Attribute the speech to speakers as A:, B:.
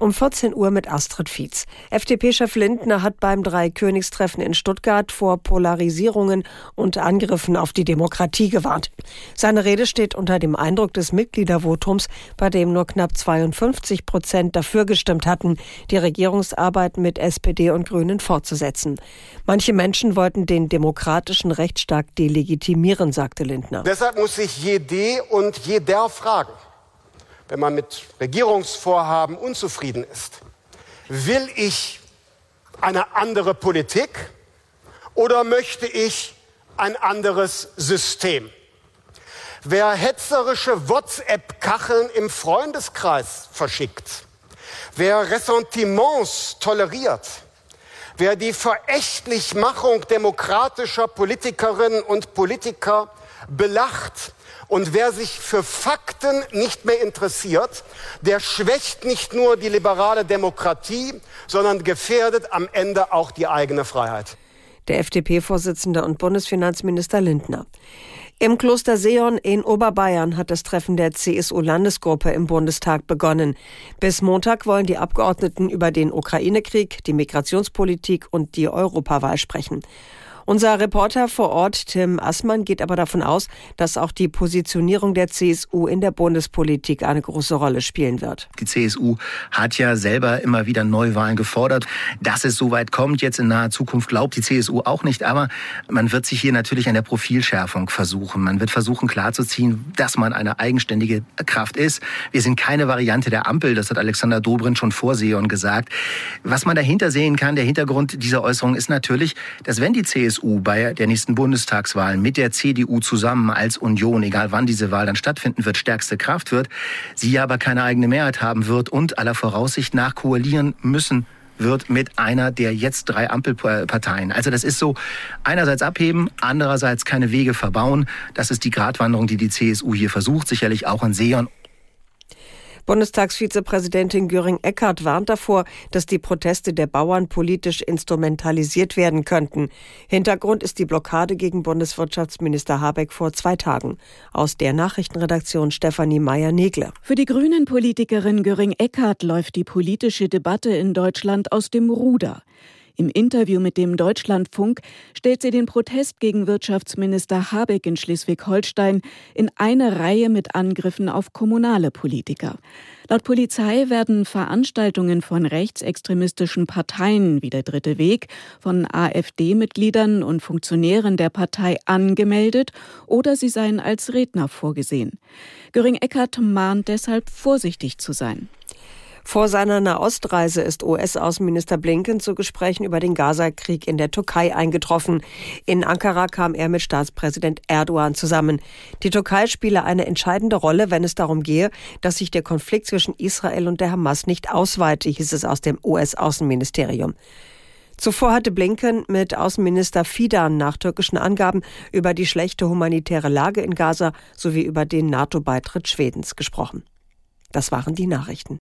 A: Um 14 Uhr mit Astrid Fietz. FDP-Chef Lindner hat beim Dreikönigstreffen in Stuttgart vor Polarisierungen und Angriffen auf die Demokratie gewarnt. Seine Rede steht unter dem Eindruck des Mitgliedervotums, bei dem nur knapp 52 Prozent dafür gestimmt hatten, die Regierungsarbeit mit SPD und Grünen fortzusetzen. Manche Menschen wollten den demokratischen Rechtsstaat delegitimieren, sagte Lindner.
B: Deshalb muss sich jede und jeder fragen wenn man mit Regierungsvorhaben unzufrieden ist. Will ich eine andere Politik oder möchte ich ein anderes System? Wer hetzerische WhatsApp-Kacheln im Freundeskreis verschickt, wer Ressentiments toleriert, wer die Verächtlichmachung demokratischer Politikerinnen und Politiker belacht, und wer sich für Fakten nicht mehr interessiert, der schwächt nicht nur die liberale Demokratie, sondern gefährdet am Ende auch die eigene Freiheit.
A: Der FDP-Vorsitzende und Bundesfinanzminister Lindner. Im Kloster Seon in Oberbayern hat das Treffen der CSU-Landesgruppe im Bundestag begonnen. Bis Montag wollen die Abgeordneten über den Ukraine-Krieg, die Migrationspolitik und die Europawahl sprechen. Unser Reporter vor Ort, Tim Assmann, geht aber davon aus, dass auch die Positionierung der CSU in der Bundespolitik eine große Rolle spielen wird.
C: Die CSU hat ja selber immer wieder Neuwahlen gefordert. Dass es so weit kommt jetzt in naher Zukunft, glaubt die CSU auch nicht. Aber man wird sich hier natürlich an der Profilschärfung versuchen. Man wird versuchen klarzuziehen, dass man eine eigenständige Kraft ist. Wir sind keine Variante der Ampel, das hat Alexander Dobrindt schon vor Seon gesagt. Was man dahinter sehen kann, der Hintergrund dieser Äußerung ist natürlich, dass wenn die CSU CSU bei der nächsten Bundestagswahl mit der CDU zusammen als Union, egal wann diese Wahl dann stattfinden wird, stärkste Kraft wird, sie aber keine eigene Mehrheit haben wird und aller Voraussicht nach koalieren müssen wird mit einer der jetzt drei Ampelparteien. Also das ist so einerseits abheben, andererseits keine Wege verbauen. Das ist die Gratwanderung, die die CSU hier versucht, sicherlich auch in Seon
A: Bundestagsvizepräsidentin Göring-Eckardt warnt davor, dass die Proteste der Bauern politisch instrumentalisiert werden könnten. Hintergrund ist die Blockade gegen Bundeswirtschaftsminister Habeck vor zwei Tagen. Aus der Nachrichtenredaktion Stefanie Meyer-Negle.
D: Für die Grünen-Politikerin Göring-Eckardt läuft die politische Debatte in Deutschland aus dem Ruder. Im Interview mit dem Deutschlandfunk stellt sie den Protest gegen Wirtschaftsminister Habeck in Schleswig-Holstein in eine Reihe mit Angriffen auf kommunale Politiker. Laut Polizei werden Veranstaltungen von rechtsextremistischen Parteien wie der Dritte Weg von AfD-Mitgliedern und Funktionären der Partei angemeldet oder sie seien als Redner vorgesehen. Göring-Eckert mahnt deshalb vorsichtig zu sein.
A: Vor seiner Nahostreise ist US-Außenminister Blinken zu Gesprächen über den Gaza-Krieg in der Türkei eingetroffen. In Ankara kam er mit Staatspräsident Erdogan zusammen. Die Türkei spiele eine entscheidende Rolle, wenn es darum gehe, dass sich der Konflikt zwischen Israel und der Hamas nicht ausweite, hieß es aus dem US-Außenministerium. Zuvor hatte Blinken mit Außenminister Fidan nach türkischen Angaben über die schlechte humanitäre Lage in Gaza sowie über den NATO-Beitritt Schwedens gesprochen. Das waren die Nachrichten.